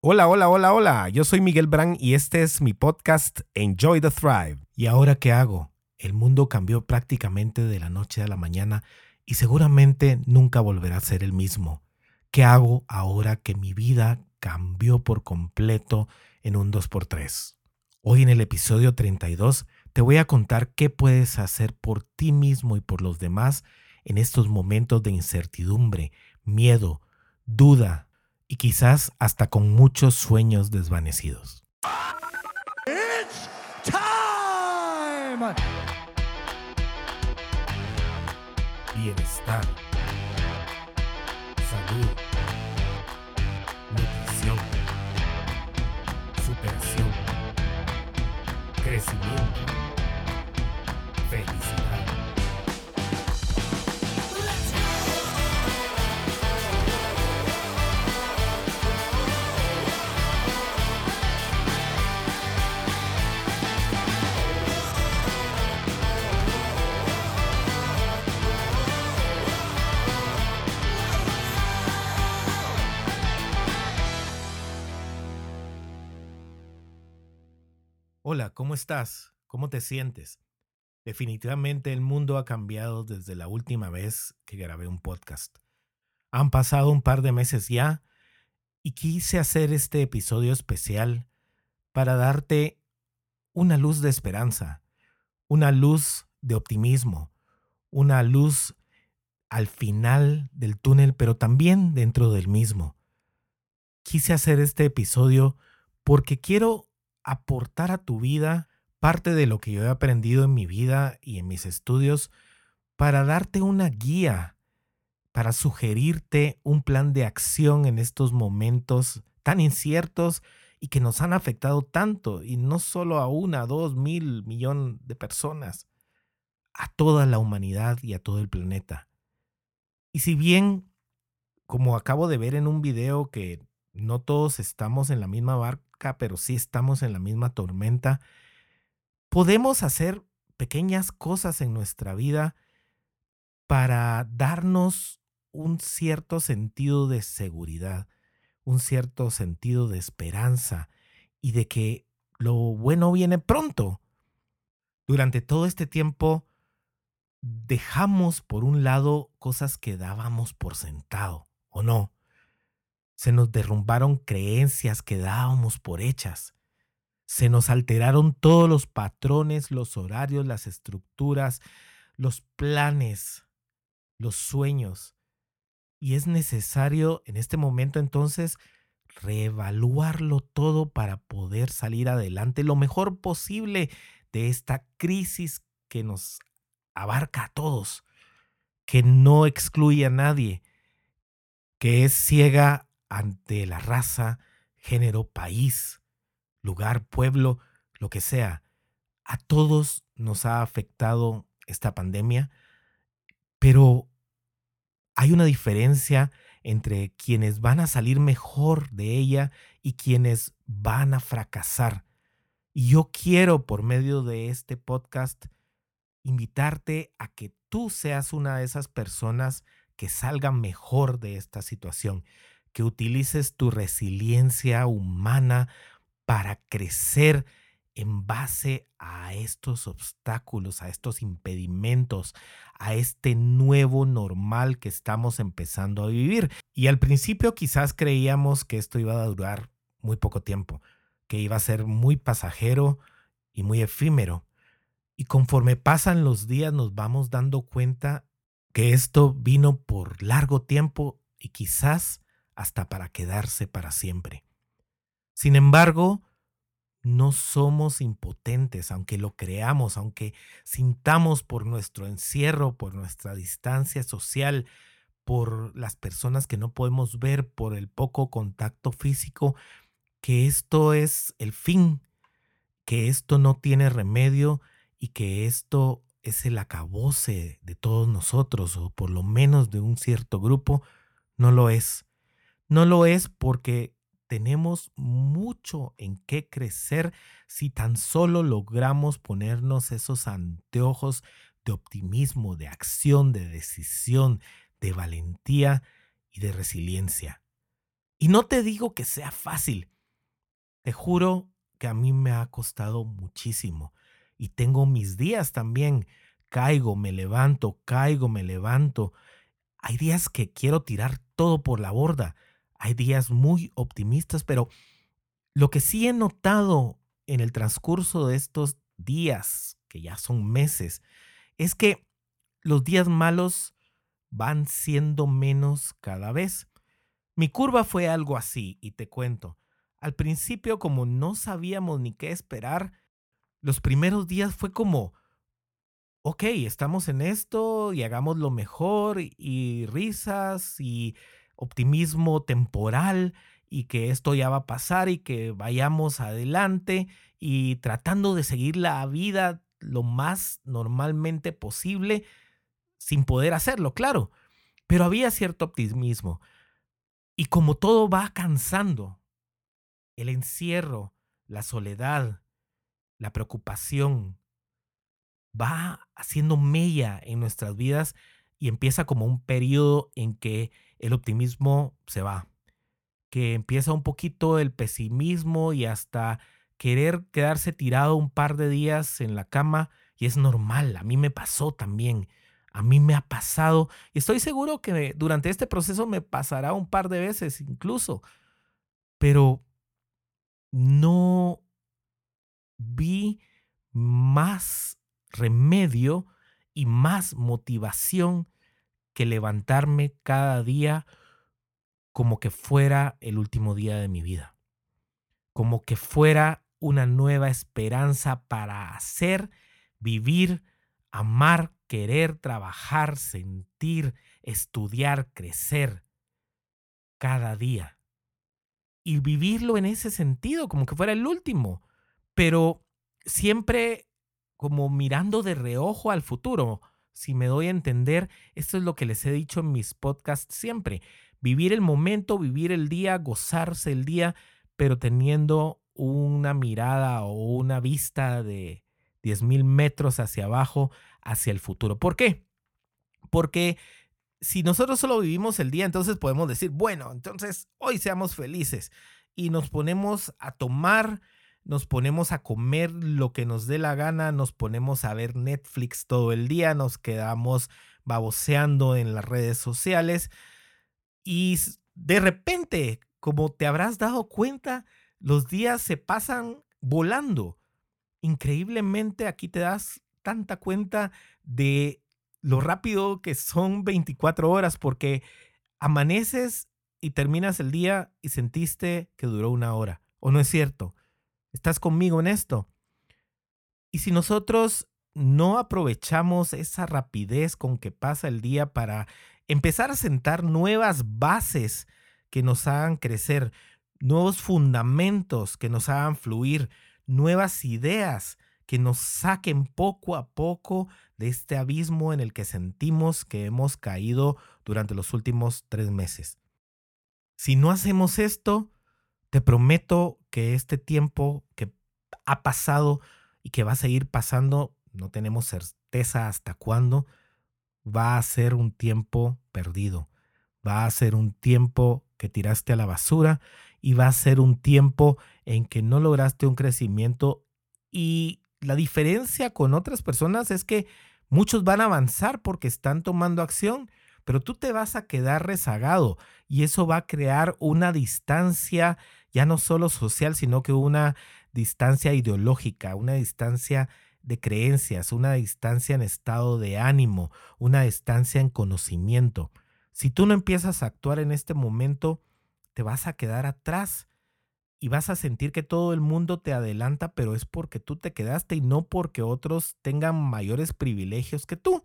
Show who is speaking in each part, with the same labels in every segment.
Speaker 1: Hola, hola, hola, hola. Yo soy Miguel Brand y este es mi podcast Enjoy the Thrive. ¿Y ahora qué hago? El mundo cambió prácticamente de la noche a la mañana y seguramente nunca volverá a ser el mismo. ¿Qué hago ahora que mi vida cambió por completo en un 2x3? Hoy en el episodio 32 te voy a contar qué puedes hacer por ti mismo y por los demás en estos momentos de incertidumbre, miedo, duda, y quizás hasta con muchos sueños desvanecidos. It's time. Bienestar, salud, nutrición, superación, crecimiento, Hola, ¿cómo estás? ¿Cómo te sientes? Definitivamente el mundo ha cambiado desde la última vez que grabé un podcast. Han pasado un par de meses ya y quise hacer este episodio especial para darte una luz de esperanza, una luz de optimismo, una luz al final del túnel, pero también dentro del mismo. Quise hacer este episodio porque quiero aportar a tu vida parte de lo que yo he aprendido en mi vida y en mis estudios para darte una guía, para sugerirte un plan de acción en estos momentos tan inciertos y que nos han afectado tanto, y no solo a una, dos, mil, millón de personas, a toda la humanidad y a todo el planeta. Y si bien, como acabo de ver en un video que no todos estamos en la misma pero sí estamos en la misma tormenta, podemos hacer pequeñas cosas en nuestra vida para darnos un cierto sentido de seguridad, un cierto sentido de esperanza y de que lo bueno viene pronto. Durante todo este tiempo dejamos por un lado cosas que dábamos por sentado, ¿o no? Se nos derrumbaron creencias que dábamos por hechas. Se nos alteraron todos los patrones, los horarios, las estructuras, los planes, los sueños. Y es necesario en este momento entonces reevaluarlo todo para poder salir adelante lo mejor posible de esta crisis que nos abarca a todos, que no excluye a nadie, que es ciega ante la raza, género, país, lugar, pueblo, lo que sea. A todos nos ha afectado esta pandemia, pero hay una diferencia entre quienes van a salir mejor de ella y quienes van a fracasar. Y yo quiero, por medio de este podcast, invitarte a que tú seas una de esas personas que salgan mejor de esta situación que utilices tu resiliencia humana para crecer en base a estos obstáculos, a estos impedimentos, a este nuevo normal que estamos empezando a vivir. Y al principio quizás creíamos que esto iba a durar muy poco tiempo, que iba a ser muy pasajero y muy efímero. Y conforme pasan los días nos vamos dando cuenta que esto vino por largo tiempo y quizás hasta para quedarse para siempre. Sin embargo, no somos impotentes, aunque lo creamos, aunque sintamos por nuestro encierro, por nuestra distancia social, por las personas que no podemos ver, por el poco contacto físico, que esto es el fin, que esto no tiene remedio y que esto es el acabose de todos nosotros, o por lo menos de un cierto grupo, no lo es. No lo es porque tenemos mucho en qué crecer si tan solo logramos ponernos esos anteojos de optimismo, de acción, de decisión, de valentía y de resiliencia. Y no te digo que sea fácil. Te juro que a mí me ha costado muchísimo. Y tengo mis días también. Caigo, me levanto, caigo, me levanto. Hay días que quiero tirar todo por la borda. Hay días muy optimistas, pero lo que sí he notado en el transcurso de estos días, que ya son meses, es que los días malos van siendo menos cada vez. Mi curva fue algo así, y te cuento. Al principio, como no sabíamos ni qué esperar, los primeros días fue como, ok, estamos en esto y hagamos lo mejor y risas y optimismo temporal y que esto ya va a pasar y que vayamos adelante y tratando de seguir la vida lo más normalmente posible sin poder hacerlo, claro. Pero había cierto optimismo. Y como todo va cansando, el encierro, la soledad, la preocupación, va haciendo mella en nuestras vidas y empieza como un periodo en que el optimismo se va, que empieza un poquito el pesimismo y hasta querer quedarse tirado un par de días en la cama y es normal, a mí me pasó también, a mí me ha pasado y estoy seguro que durante este proceso me pasará un par de veces incluso, pero no vi más remedio y más motivación que levantarme cada día como que fuera el último día de mi vida, como que fuera una nueva esperanza para hacer, vivir, amar, querer, trabajar, sentir, estudiar, crecer cada día. Y vivirlo en ese sentido, como que fuera el último, pero siempre como mirando de reojo al futuro. Si me doy a entender, esto es lo que les he dicho en mis podcasts siempre. Vivir el momento, vivir el día, gozarse el día, pero teniendo una mirada o una vista de 10.000 metros hacia abajo, hacia el futuro. ¿Por qué? Porque si nosotros solo vivimos el día, entonces podemos decir, bueno, entonces hoy seamos felices y nos ponemos a tomar nos ponemos a comer lo que nos dé la gana, nos ponemos a ver Netflix todo el día, nos quedamos baboseando en las redes sociales y de repente, como te habrás dado cuenta, los días se pasan volando. Increíblemente aquí te das tanta cuenta de lo rápido que son 24 horas porque amaneces y terminas el día y sentiste que duró una hora. ¿O no es cierto? ¿Estás conmigo en esto? Y si nosotros no aprovechamos esa rapidez con que pasa el día para empezar a sentar nuevas bases que nos hagan crecer, nuevos fundamentos que nos hagan fluir, nuevas ideas que nos saquen poco a poco de este abismo en el que sentimos que hemos caído durante los últimos tres meses. Si no hacemos esto, te prometo que este tiempo que ha pasado y que va a seguir pasando, no tenemos certeza hasta cuándo, va a ser un tiempo perdido. Va a ser un tiempo que tiraste a la basura y va a ser un tiempo en que no lograste un crecimiento y la diferencia con otras personas es que muchos van a avanzar porque están tomando acción, pero tú te vas a quedar rezagado y eso va a crear una distancia ya no solo social, sino que una distancia ideológica, una distancia de creencias, una distancia en estado de ánimo, una distancia en conocimiento. Si tú no empiezas a actuar en este momento, te vas a quedar atrás y vas a sentir que todo el mundo te adelanta, pero es porque tú te quedaste y no porque otros tengan mayores privilegios que tú.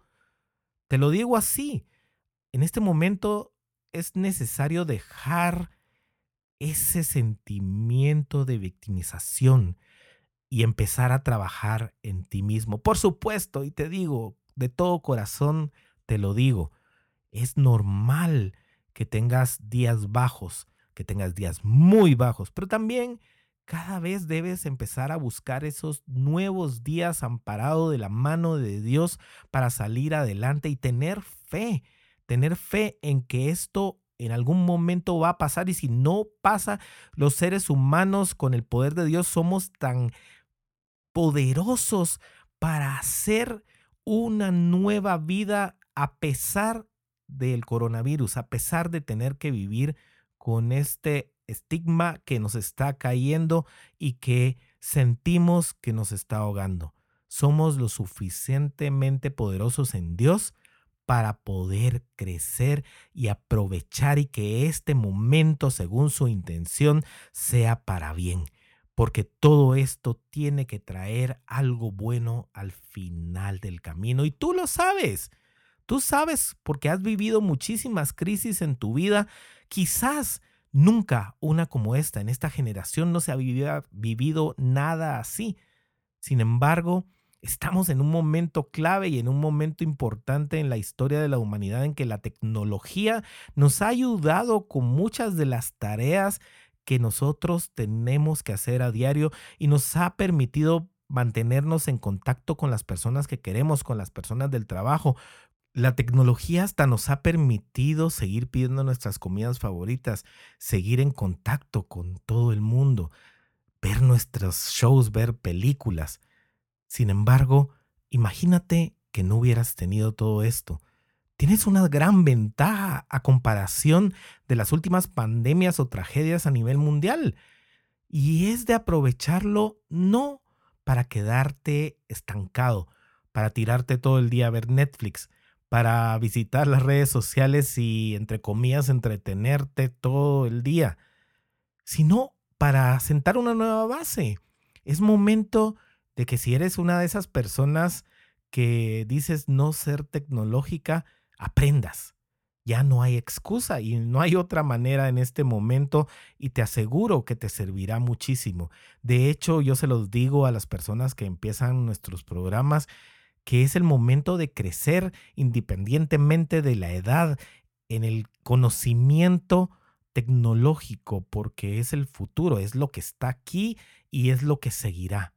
Speaker 1: Te lo digo así. En este momento es necesario dejar ese sentimiento de victimización y empezar a trabajar en ti mismo. Por supuesto, y te digo, de todo corazón te lo digo, es normal que tengas días bajos, que tengas días muy bajos, pero también cada vez debes empezar a buscar esos nuevos días amparado de la mano de Dios para salir adelante y tener fe, tener fe en que esto en algún momento va a pasar y si no pasa, los seres humanos con el poder de Dios somos tan poderosos para hacer una nueva vida a pesar del coronavirus, a pesar de tener que vivir con este estigma que nos está cayendo y que sentimos que nos está ahogando. Somos lo suficientemente poderosos en Dios para poder crecer y aprovechar y que este momento, según su intención, sea para bien. Porque todo esto tiene que traer algo bueno al final del camino. Y tú lo sabes. Tú sabes porque has vivido muchísimas crisis en tu vida. Quizás nunca una como esta. En esta generación no se ha vivido, vivido nada así. Sin embargo, Estamos en un momento clave y en un momento importante en la historia de la humanidad en que la tecnología nos ha ayudado con muchas de las tareas que nosotros tenemos que hacer a diario y nos ha permitido mantenernos en contacto con las personas que queremos, con las personas del trabajo. La tecnología hasta nos ha permitido seguir pidiendo nuestras comidas favoritas, seguir en contacto con todo el mundo, ver nuestros shows, ver películas. Sin embargo, imagínate que no hubieras tenido todo esto. Tienes una gran ventaja a comparación de las últimas pandemias o tragedias a nivel mundial. Y es de aprovecharlo no para quedarte estancado, para tirarte todo el día a ver Netflix, para visitar las redes sociales y, entre comillas, entretenerte todo el día, sino para sentar una nueva base. Es momento de que si eres una de esas personas que dices no ser tecnológica, aprendas. Ya no hay excusa y no hay otra manera en este momento y te aseguro que te servirá muchísimo. De hecho, yo se los digo a las personas que empiezan nuestros programas que es el momento de crecer independientemente de la edad en el conocimiento tecnológico porque es el futuro, es lo que está aquí y es lo que seguirá.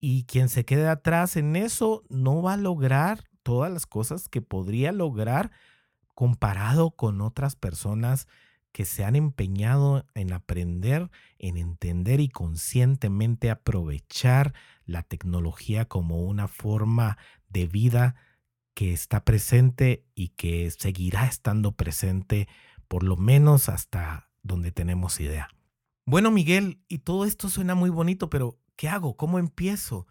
Speaker 1: Y quien se quede atrás en eso no va a lograr todas las cosas que podría lograr comparado con otras personas que se han empeñado en aprender, en entender y conscientemente aprovechar la tecnología como una forma de vida que está presente y que seguirá estando presente por lo menos hasta donde tenemos idea. Bueno, Miguel, y todo esto suena muy bonito, pero ¿Qué hago? ¿Cómo empiezo?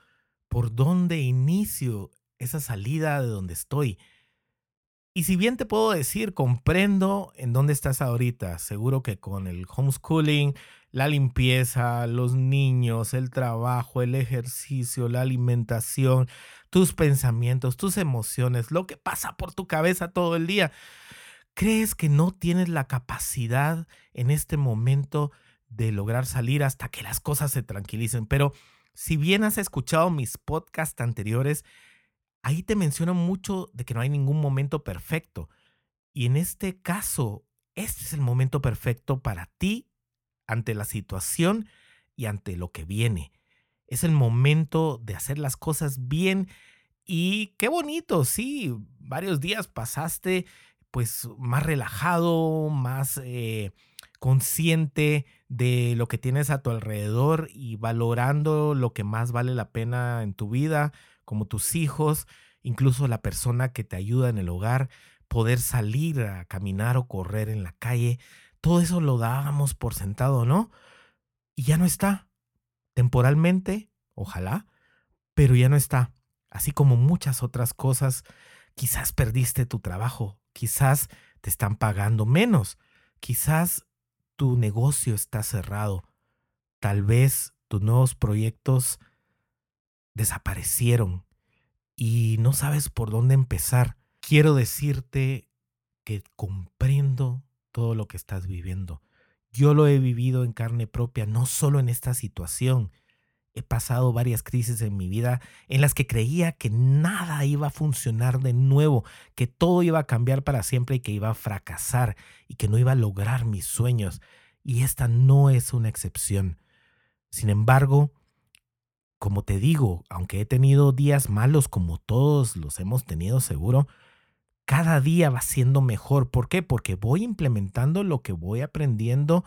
Speaker 1: ¿Por dónde inicio esa salida de donde estoy? Y si bien te puedo decir, comprendo en dónde estás ahorita, seguro que con el homeschooling, la limpieza, los niños, el trabajo, el ejercicio, la alimentación, tus pensamientos, tus emociones, lo que pasa por tu cabeza todo el día, crees que no tienes la capacidad en este momento de lograr salir hasta que las cosas se tranquilicen. Pero si bien has escuchado mis podcasts anteriores, ahí te menciono mucho de que no hay ningún momento perfecto. Y en este caso, este es el momento perfecto para ti ante la situación y ante lo que viene. Es el momento de hacer las cosas bien y qué bonito, sí, varios días pasaste pues más relajado, más eh, consciente de lo que tienes a tu alrededor y valorando lo que más vale la pena en tu vida, como tus hijos, incluso la persona que te ayuda en el hogar, poder salir a caminar o correr en la calle, todo eso lo dábamos por sentado, ¿no? Y ya no está. Temporalmente, ojalá, pero ya no está. Así como muchas otras cosas, quizás perdiste tu trabajo, quizás te están pagando menos, quizás tu negocio está cerrado. Tal vez tus nuevos proyectos desaparecieron y no sabes por dónde empezar. Quiero decirte que comprendo todo lo que estás viviendo. Yo lo he vivido en carne propia, no solo en esta situación, He pasado varias crisis en mi vida en las que creía que nada iba a funcionar de nuevo, que todo iba a cambiar para siempre y que iba a fracasar y que no iba a lograr mis sueños. Y esta no es una excepción. Sin embargo, como te digo, aunque he tenido días malos como todos los hemos tenido seguro, cada día va siendo mejor. ¿Por qué? Porque voy implementando lo que voy aprendiendo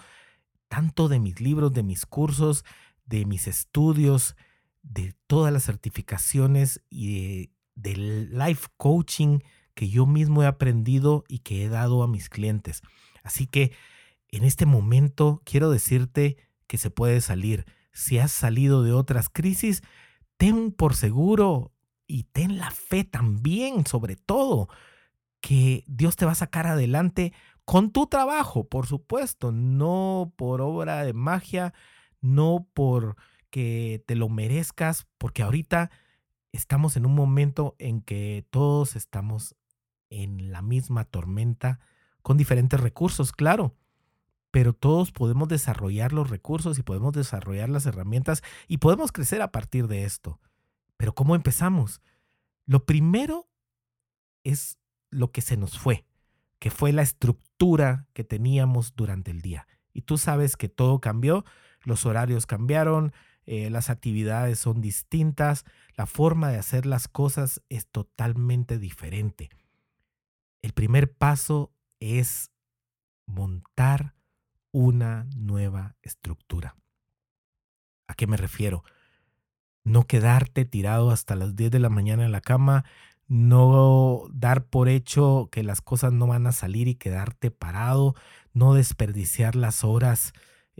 Speaker 1: tanto de mis libros, de mis cursos, de mis estudios, de todas las certificaciones y de, life coaching que yo mismo he aprendido y que he dado a mis clientes. Así que en este momento quiero decirte que se puede salir. Si has salido de otras crisis, ten por seguro y ten la fe también, sobre todo, que Dios te va a sacar adelante con tu trabajo, por supuesto, no por obra de magia, no por que te lo merezcas, porque ahorita estamos en un momento en que todos estamos en la misma tormenta con diferentes recursos, claro, pero todos podemos desarrollar los recursos y podemos desarrollar las herramientas y podemos crecer a partir de esto. Pero ¿cómo empezamos? Lo primero es lo que se nos fue, que fue la estructura que teníamos durante el día. Y tú sabes que todo cambió, los horarios cambiaron, eh, las actividades son distintas, la forma de hacer las cosas es totalmente diferente. El primer paso es montar una nueva estructura. ¿A qué me refiero? No quedarte tirado hasta las 10 de la mañana en la cama, no dar por hecho que las cosas no van a salir y quedarte parado, no desperdiciar las horas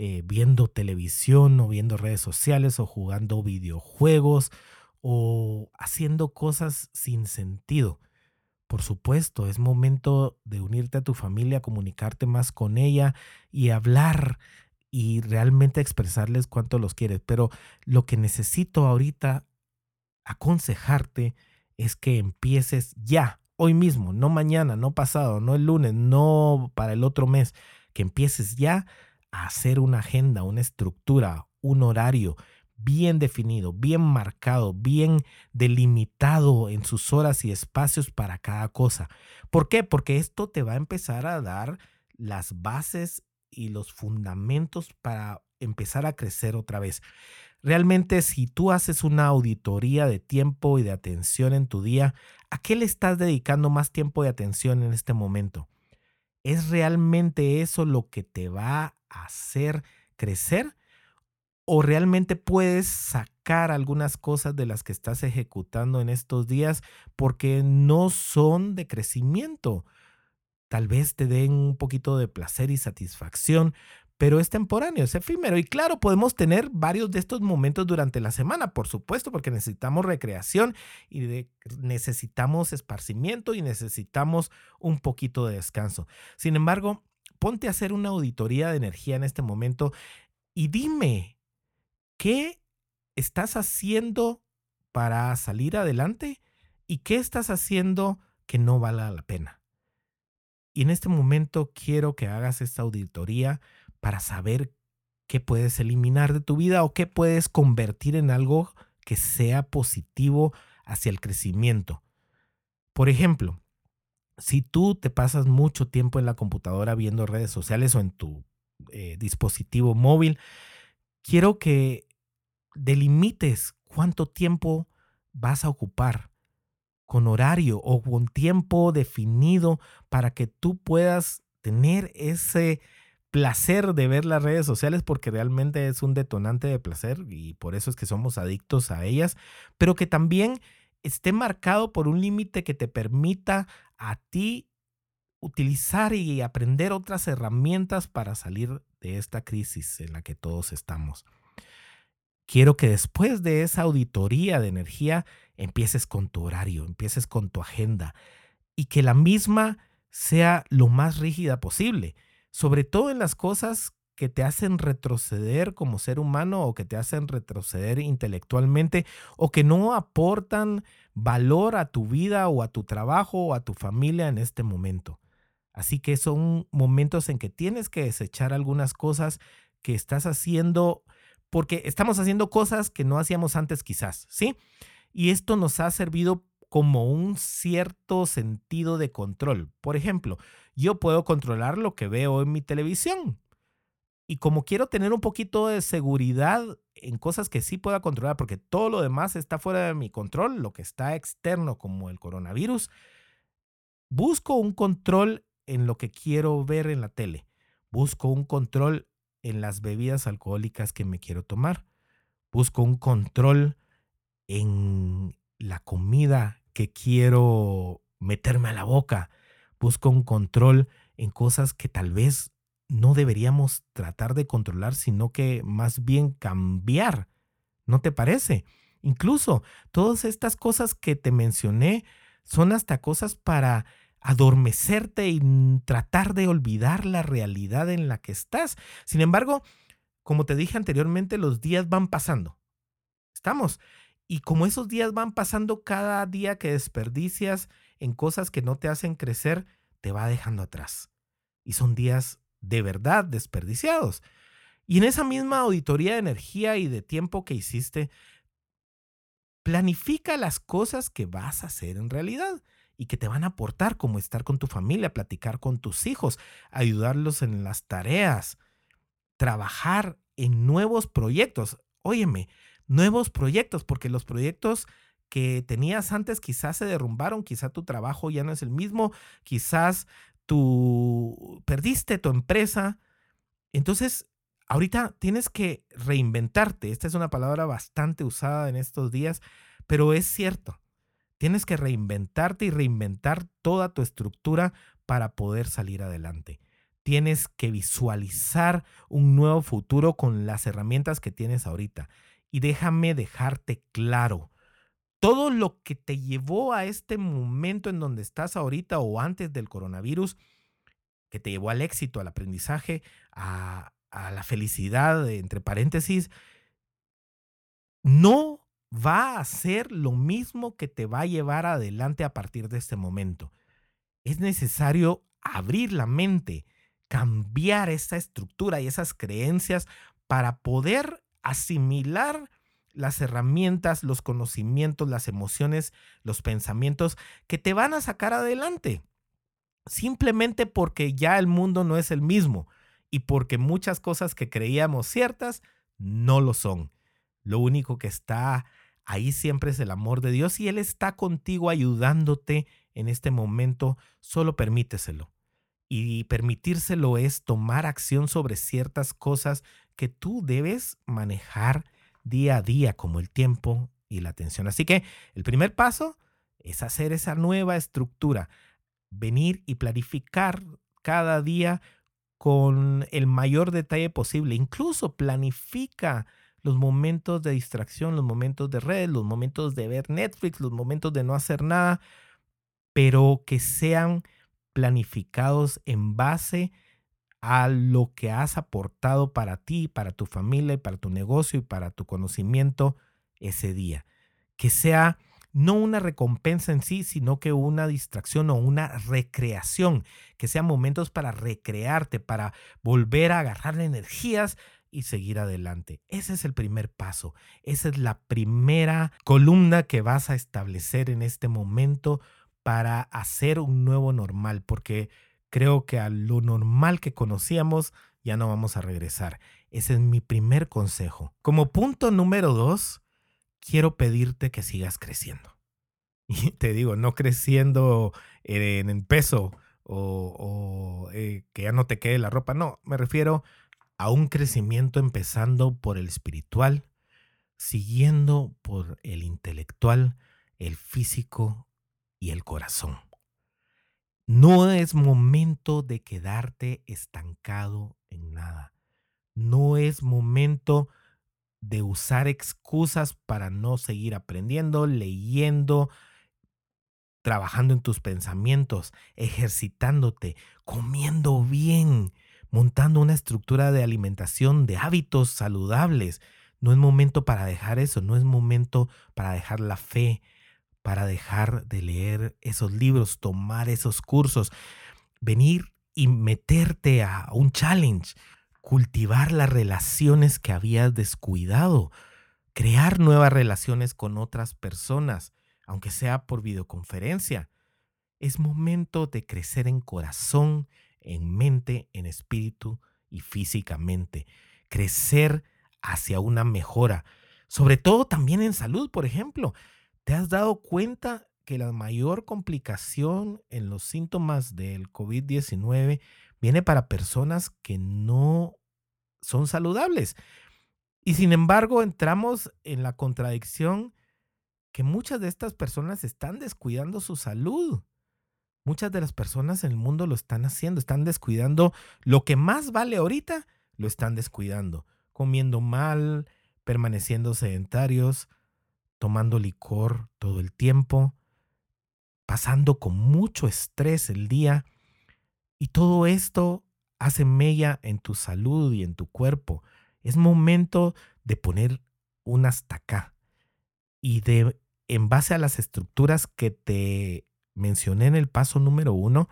Speaker 1: eh, viendo televisión o viendo redes sociales o jugando videojuegos o haciendo cosas sin sentido. Por supuesto, es momento de unirte a tu familia, comunicarte más con ella y hablar y realmente expresarles cuánto los quieres. Pero lo que necesito ahorita aconsejarte es que empieces ya, hoy mismo, no mañana, no pasado, no el lunes, no para el otro mes, que empieces ya hacer una agenda, una estructura, un horario bien definido, bien marcado, bien delimitado en sus horas y espacios para cada cosa. ¿Por qué? Porque esto te va a empezar a dar las bases y los fundamentos para empezar a crecer otra vez. Realmente si tú haces una auditoría de tiempo y de atención en tu día, ¿a qué le estás dedicando más tiempo y atención en este momento? ¿Es realmente eso lo que te va hacer crecer? ¿O realmente puedes sacar algunas cosas de las que estás ejecutando en estos días porque no son de crecimiento? Tal vez te den un poquito de placer y satisfacción, pero es temporáneo, es efímero. Y claro, podemos tener varios de estos momentos durante la semana, por supuesto, porque necesitamos recreación y necesitamos esparcimiento y necesitamos un poquito de descanso. Sin embargo, ponte a hacer una auditoría de energía en este momento y dime, ¿qué estás haciendo para salir adelante? ¿Y qué estás haciendo que no valga la pena? Y en este momento quiero que hagas esta auditoría para saber qué puedes eliminar de tu vida o qué puedes convertir en algo que sea positivo hacia el crecimiento. Por ejemplo, si tú te pasas mucho tiempo en la computadora viendo redes sociales o en tu eh, dispositivo móvil, quiero que delimites cuánto tiempo vas a ocupar con horario o con tiempo definido para que tú puedas tener ese placer de ver las redes sociales porque realmente es un detonante de placer y por eso es que somos adictos a ellas, pero que también esté marcado por un límite que te permita a ti utilizar y aprender otras herramientas para salir de esta crisis en la que todos estamos. Quiero que después de esa auditoría de energía empieces con tu horario, empieces con tu agenda y que la misma sea lo más rígida posible sobre todo en las cosas que te hacen retroceder como ser humano o que te hacen retroceder intelectualmente o que no aportan valor a tu vida o a tu trabajo o a tu familia en este momento. Así que son momentos en que tienes que desechar algunas cosas que estás haciendo porque estamos haciendo cosas que no hacíamos antes quizás, ¿sí? Y esto nos ha servido como un cierto sentido de control. Por ejemplo, yo puedo controlar lo que veo en mi televisión. Y como quiero tener un poquito de seguridad en cosas que sí pueda controlar, porque todo lo demás está fuera de mi control, lo que está externo como el coronavirus, busco un control en lo que quiero ver en la tele. Busco un control en las bebidas alcohólicas que me quiero tomar. Busco un control en la comida que quiero meterme a la boca. Busco un control en cosas que tal vez no deberíamos tratar de controlar, sino que más bien cambiar. ¿No te parece? Incluso todas estas cosas que te mencioné son hasta cosas para adormecerte y tratar de olvidar la realidad en la que estás. Sin embargo, como te dije anteriormente, los días van pasando. Estamos. Y como esos días van pasando, cada día que desperdicias en cosas que no te hacen crecer, te va dejando atrás. Y son días de verdad desperdiciados. Y en esa misma auditoría de energía y de tiempo que hiciste, planifica las cosas que vas a hacer en realidad y que te van a aportar, como estar con tu familia, platicar con tus hijos, ayudarlos en las tareas, trabajar en nuevos proyectos. Óyeme, nuevos proyectos, porque los proyectos que tenías antes quizás se derrumbaron, quizás tu trabajo ya no es el mismo, quizás tú perdiste tu empresa. Entonces, ahorita tienes que reinventarte. Esta es una palabra bastante usada en estos días, pero es cierto. Tienes que reinventarte y reinventar toda tu estructura para poder salir adelante. Tienes que visualizar un nuevo futuro con las herramientas que tienes ahorita. Y déjame dejarte claro, todo lo que te llevó a este momento en donde estás ahorita o antes del coronavirus, que te llevó al éxito, al aprendizaje, a, a la felicidad, entre paréntesis, no va a ser lo mismo que te va a llevar adelante a partir de este momento. Es necesario abrir la mente, cambiar esa estructura y esas creencias para poder asimilar las herramientas, los conocimientos, las emociones, los pensamientos que te van a sacar adelante. Simplemente porque ya el mundo no es el mismo y porque muchas cosas que creíamos ciertas no lo son. Lo único que está Ahí siempre es el amor de Dios y Él está contigo ayudándote en este momento. Solo permíteselo. Y permitírselo es tomar acción sobre ciertas cosas que tú debes manejar día a día, como el tiempo y la atención. Así que el primer paso es hacer esa nueva estructura, venir y planificar cada día con el mayor detalle posible. Incluso planifica los momentos de distracción, los momentos de red, los momentos de ver Netflix, los momentos de no hacer nada, pero que sean planificados en base a lo que has aportado para ti, para tu familia, para tu negocio y para tu conocimiento ese día. Que sea no una recompensa en sí, sino que una distracción o una recreación, que sean momentos para recrearte, para volver a agarrar energías y seguir adelante. Ese es el primer paso. Esa es la primera columna que vas a establecer en este momento para hacer un nuevo normal, porque creo que a lo normal que conocíamos ya no vamos a regresar. Ese es mi primer consejo. Como punto número dos, quiero pedirte que sigas creciendo. Y te digo, no creciendo en peso o, eh, que ya no te quede la ropa, no, me refiero a un crecimiento empezando por el espiritual, siguiendo por el intelectual, el físico y el corazón. No es momento de quedarte estancado en nada. No es momento de usar excusas para no seguir aprendiendo, leyendo, trabajando en tus pensamientos, ejercitándote, comiendo bien, montando una estructura de alimentación, de hábitos saludables. No es momento para dejar eso, no es momento para dejar la fe, para dejar de leer esos libros, tomar esos cursos, venir y meterte a un challenge, cultivar las relaciones que habías descuidado, crear nuevas relaciones con otras personas, aunque sea por videoconferencia. Es momento de crecer en corazón, en mente, en espíritu y físicamente. Crecer hacia una mejora, sobre todo también en salud, por ejemplo. ¿Te has dado cuenta que la mayor complicación en los síntomas del COVID-19 viene para personas que no son saludables. Y sin embargo, entramos en la contradicción que muchas de estas personas están descuidando su salud. Muchas de las personas en el mundo lo están haciendo, están descuidando lo que más vale ahorita, lo están descuidando, comiendo mal, permaneciendo sedentarios, tomando licor todo el tiempo, pasando con mucho estrés el día. Y todo esto hace mella en tu salud y en tu cuerpo. Es momento de poner un hasta acá y de, en base a las estructuras que te mencioné en el paso número uno,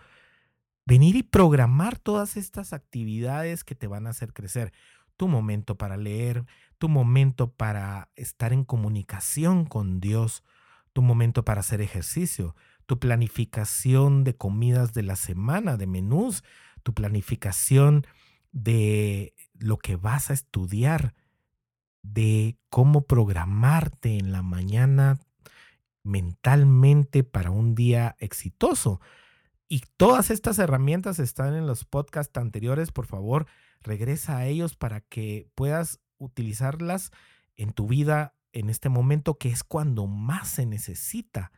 Speaker 1: venir y programar todas estas actividades que te van a hacer crecer. Tu momento para leer, tu momento para estar en comunicación con Dios, tu momento para hacer ejercicio, tu planificación de comidas de la semana, de menús, tu planificación de lo que vas a estudiar, de cómo programarte en la mañana mentalmente para un día exitoso. Y todas estas herramientas están en los podcasts anteriores. Por favor, regresa a ellos para que puedas utilizarlas en tu vida en este momento que es cuando más se necesita.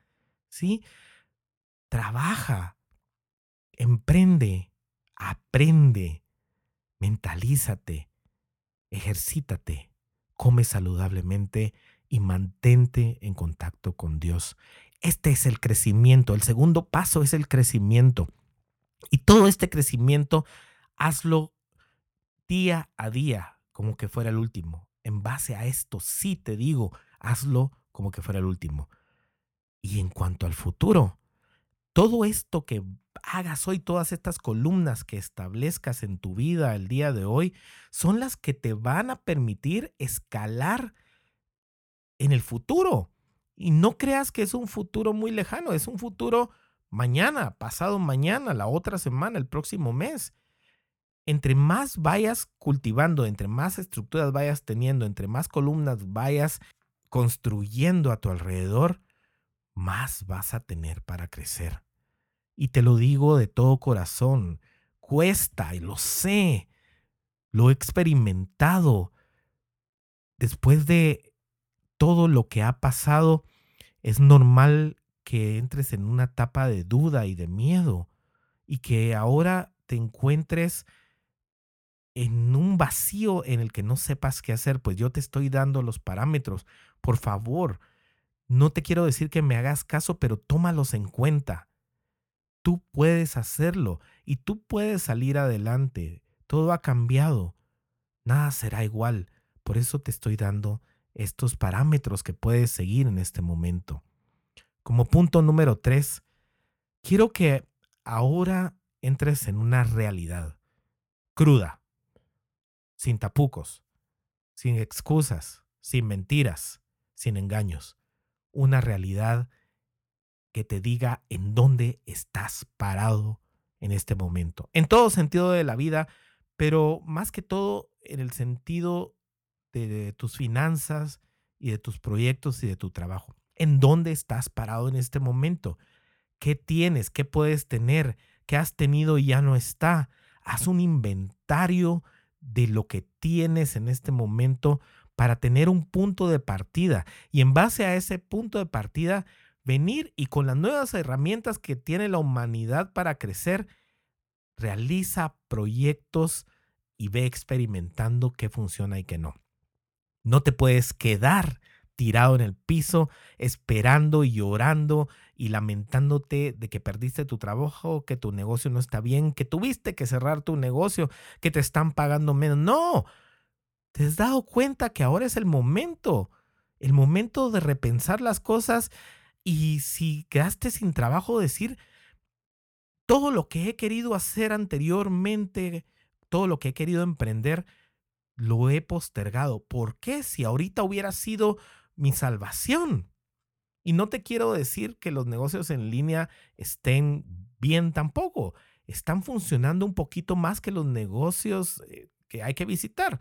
Speaker 1: ¿Sí? Trabaja, emprende, aprende, mentalízate, ejercítate, come saludablemente y mantente en contacto con Dios. Este es el crecimiento. El segundo paso es el crecimiento. Y todo este crecimiento, hazlo día a día, como que fuera el último. En base a esto, sí te digo, hazlo como que fuera el último. Y en cuanto al futuro, todo esto que hagas hoy, todas estas columnas que establezcas en tu vida el día de hoy, son las que te van a permitir escalar en el futuro. Y no creas que es un futuro muy lejano, es un futuro mañana, pasado mañana, la otra semana, el próximo mes. Entre más vayas cultivando, entre más estructuras vayas teniendo, entre más columnas vayas construyendo a tu alrededor, más vas a tener para crecer. Y te lo digo de todo corazón, cuesta y lo sé, lo he experimentado. Después de todo lo que ha pasado, es normal que entres en una etapa de duda y de miedo y que ahora te encuentres en un vacío en el que no sepas qué hacer, pues yo te estoy dando los parámetros. Por favor, no te quiero decir que me hagas caso, pero tómalos en cuenta. Tú puedes hacerlo y tú puedes salir adelante. Todo ha cambiado. Nada será igual. Por eso te estoy dando estos parámetros que puedes seguir en este momento. Como punto número tres, quiero que ahora entres en una realidad cruda, sin tapucos, sin excusas, sin mentiras, sin engaños. Una realidad que te diga en dónde estás parado en este momento. En todo sentido de la vida, pero más que todo en el sentido de, tus finanzas y de tus proyectos y de tu trabajo. ¿En dónde estás parado en este momento? ¿Qué tienes? ¿Qué puedes tener? ¿Qué has tenido y ya no está? Haz un inventario de lo que tienes en este momento para tener un punto de partida y en base a ese punto de partida venir y con las nuevas herramientas que tiene la humanidad para crecer, realiza proyectos y ve experimentando qué funciona y qué no. No te puedes quedar tirado en el piso esperando y llorando y lamentándote de que perdiste tu trabajo, que tu negocio no está bien, que tuviste que cerrar tu negocio, que te están pagando menos. No, te has dado cuenta que ahora es el momento, el momento de repensar las cosas y si quedaste sin trabajo, decir todo lo que he querido hacer anteriormente, todo lo que he querido emprender, lo he postergado. ¿Por qué? Si ahorita hubiera sido mi salvación. Y no te quiero decir que los negocios en línea estén bien tampoco. Están funcionando un poquito más que los negocios eh, que hay que visitar.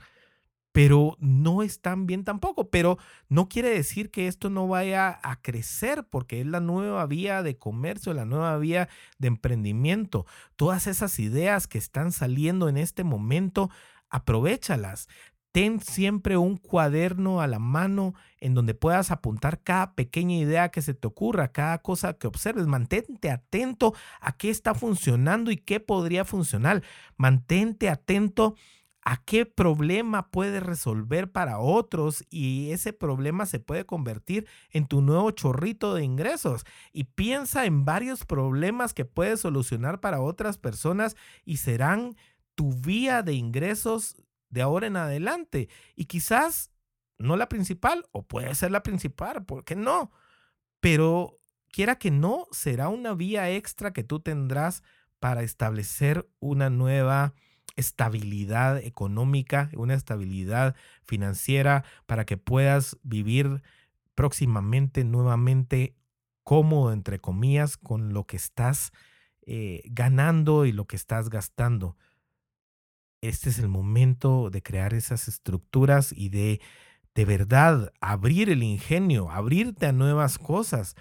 Speaker 1: pero no están bien tampoco. Pero no quiere decir que esto no vaya a crecer porque es la nueva vía de comercio, la nueva vía de emprendimiento. Todas esas ideas que están saliendo en este momento, aprovechalas. Ten siempre un cuaderno a la mano en donde puedas apuntar cada pequeña idea que se te ocurra, cada cosa que observes. Mantente atento a qué está funcionando y qué podría funcionar. Mantente atento a qué problema puedes resolver para otros y ese problema se puede convertir en tu nuevo chorrito de ingresos. Y piensa en varios problemas que puedes solucionar para otras personas y serán tu vía de ingresos de ahora en adelante. Y quizás no la principal, o puede ser la principal, ¿por qué no? Pero quiera que no, será una vía extra que tú tendrás para establecer una nueva estabilidad económica, una estabilidad financiera para que puedas vivir próximamente nuevamente cómodo, entre comillas, con lo que estás eh, ganando y lo que estás gastando. Este es el momento de crear esas estructuras y de de verdad abrir el ingenio, abrirte a nuevas cosas.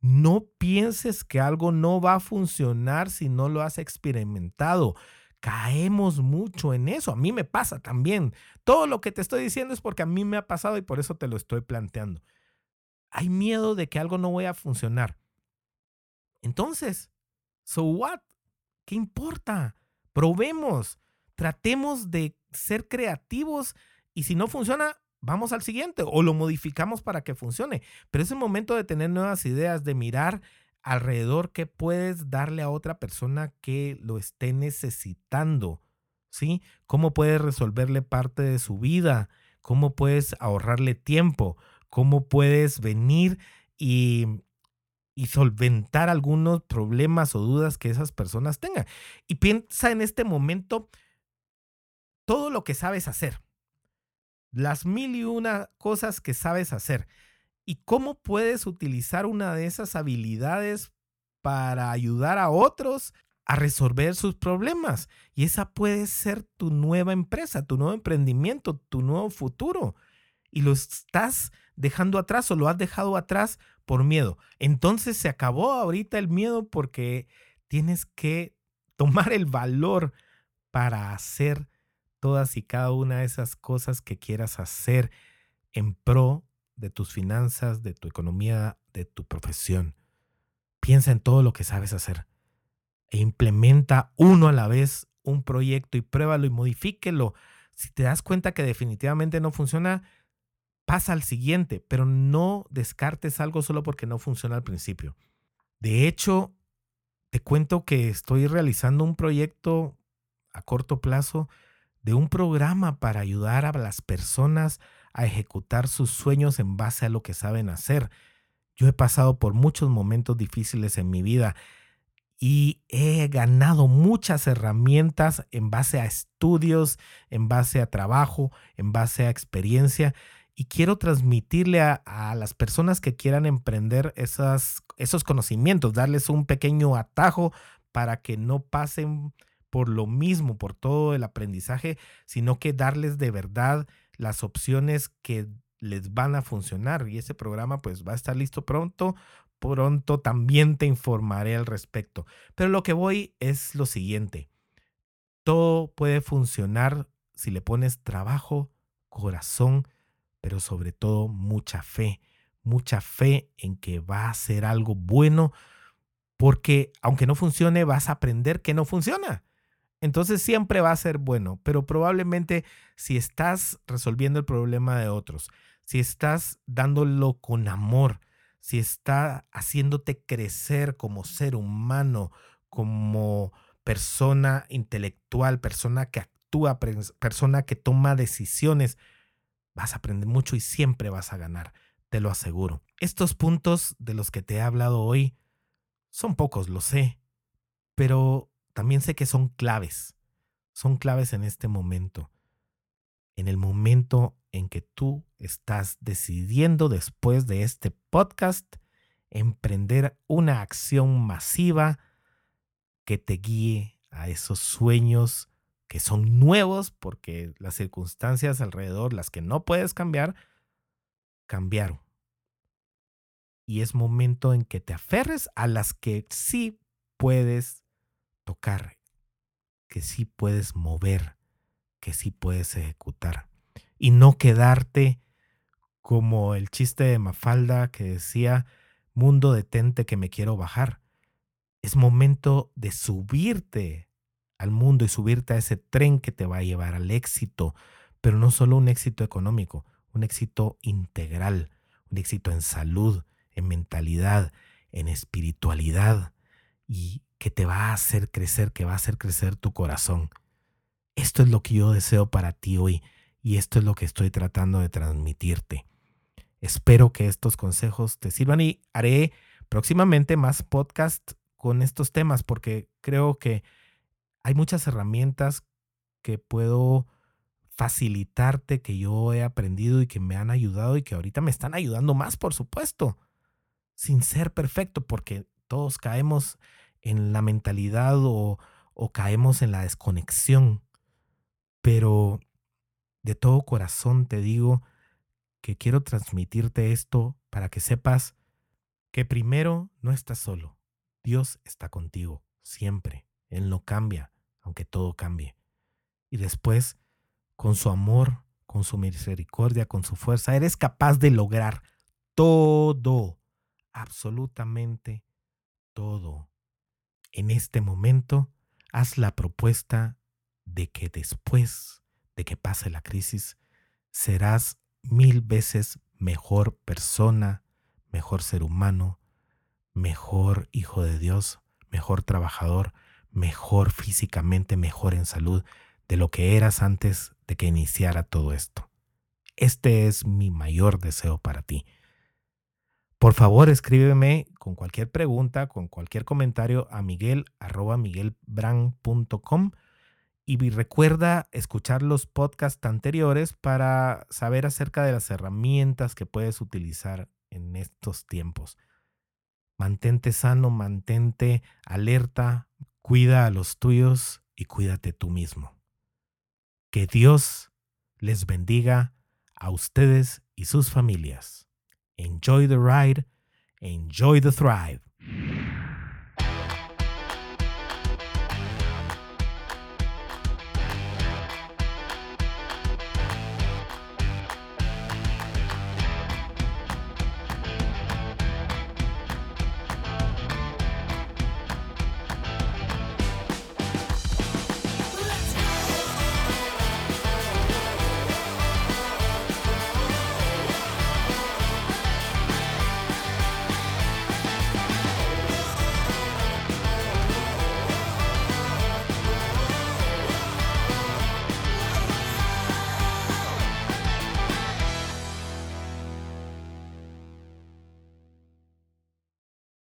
Speaker 1: No pienses que algo no va a funcionar si no lo has experimentado caemos mucho en eso. A mí me pasa también. Todo lo que te estoy diciendo es porque a mí me ha pasado y por eso te lo estoy planteando. Hay miedo de que algo no vaya a funcionar. Entonces, so what? ¿Qué importa? Probemos, tratemos de ser creativos y si no funciona, vamos al siguiente o lo modificamos para que funcione. Pero es el momento de tener nuevas ideas, de mirar alrededor que puedes darle a otra persona que lo esté necesitando, ¿sí? ¿Cómo puedes resolverle parte de su vida? ¿Cómo puedes ahorrarle tiempo? ¿Cómo puedes venir y, y solventar algunos problemas o dudas que esas personas tengan? Y piensa en este momento todo lo que sabes hacer, las mil y una cosas que sabes hacer y cómo puedes utilizar una de esas habilidades para ayudar a otros a resolver sus problemas. Y esa puede ser tu nueva empresa, tu nuevo emprendimiento, tu nuevo futuro. Y lo estás dejando atrás o lo has dejado atrás por miedo. Entonces se acabó ahorita el miedo porque tienes que tomar el valor para hacer todas y cada una de esas cosas que quieras hacer en pro de tus finanzas, de tu economía, de tu profesión. Piensa en todo lo que sabes hacer e implementa uno a la vez un proyecto y pruébalo y modifíquelo. Si te das cuenta que definitivamente no funciona, pasa al siguiente, pero no descartes algo solo porque no funciona al principio. De hecho, te cuento que estoy realizando un proyecto a corto plazo de un programa para ayudar a las personas a ejecutar sus sueños en base a lo que saben hacer. Yo he pasado por muchos momentos difíciles en mi vida y he ganado muchas herramientas en base a estudios, en base a trabajo, en base a experiencia. Y quiero transmitirle a, las personas que quieran emprender esos conocimientos, darles un pequeño atajo para que no pasen por lo mismo, por todo el aprendizaje, sino que darles de verdad las opciones que les van a funcionar y ese programa pues va a estar listo pronto. Pronto también te informaré al respecto. Pero lo que voy es lo siguiente. Todo puede funcionar si le pones trabajo, corazón, pero sobre todo mucha fe. Mucha fe en que va a ser algo bueno porque aunque no funcione vas a aprender que no funciona entonces siempre va a ser bueno, pero probablemente si estás resolviendo el problema de otros, si estás dándolo con amor, si está haciéndote crecer como ser humano, como persona intelectual, persona que actúa, persona que toma decisiones, vas a aprender mucho y siempre vas a ganar, te lo aseguro. Estos puntos de los que te he hablado hoy son pocos, lo sé, pero también sé que son claves, son claves en este momento, en el momento en que tú estás decidiendo después de este podcast emprender una acción masiva que te guíe a esos sueños que son nuevos porque las circunstancias alrededor, las que no puedes cambiar, cambiaron. Y es momento en que te aferres a las que sí puedes tocar, que sí puedes mover, que sí puedes ejecutar. Y no quedarte como el chiste de Mafalda que decía, mundo detente que me quiero bajar. Es momento de subirte al mundo y subirte a ese tren que te va a llevar al éxito, pero no solo un éxito económico, un éxito integral, un éxito en salud, en mentalidad, en espiritualidad y que te va a hacer crecer, que va a hacer crecer tu corazón. Esto es lo que yo deseo para ti hoy y esto es lo que estoy tratando de transmitirte. Espero que estos consejos te sirvan y haré próximamente más podcast con estos temas porque creo que hay muchas herramientas que puedo facilitarte que yo he aprendido y que me han ayudado y que ahorita me están ayudando más, por supuesto, sin ser perfecto, porque todos caemos en la mentalidad o, o caemos en la desconexión. Pero de todo corazón te digo que quiero transmitirte esto para que sepas que primero no estás solo. Dios está contigo, siempre. Él no cambia, aunque todo cambie. Y después, con su amor, con su misericordia, con su fuerza, eres capaz de lograr todo, absolutamente todo. En este momento, haz la propuesta de que después de que pase la crisis, serás mil veces mejor persona, mejor ser humano, mejor hijo de Dios, mejor trabajador, mejor físicamente, mejor en salud de lo que eras antes de que iniciara todo esto. Este es mi mayor deseo para ti. Por favor, escríbeme con cualquier pregunta, con cualquier comentario a miguel y recuerda escuchar los podcasts anteriores para saber acerca de las herramientas que puedes utilizar en estos tiempos. Mantente sano, mantente alerta, Cuida a los tuyos y cuídate tú mismo. Que Dios les bendiga a ustedes y sus familias. Enjoy the ride, enjoy the thrive.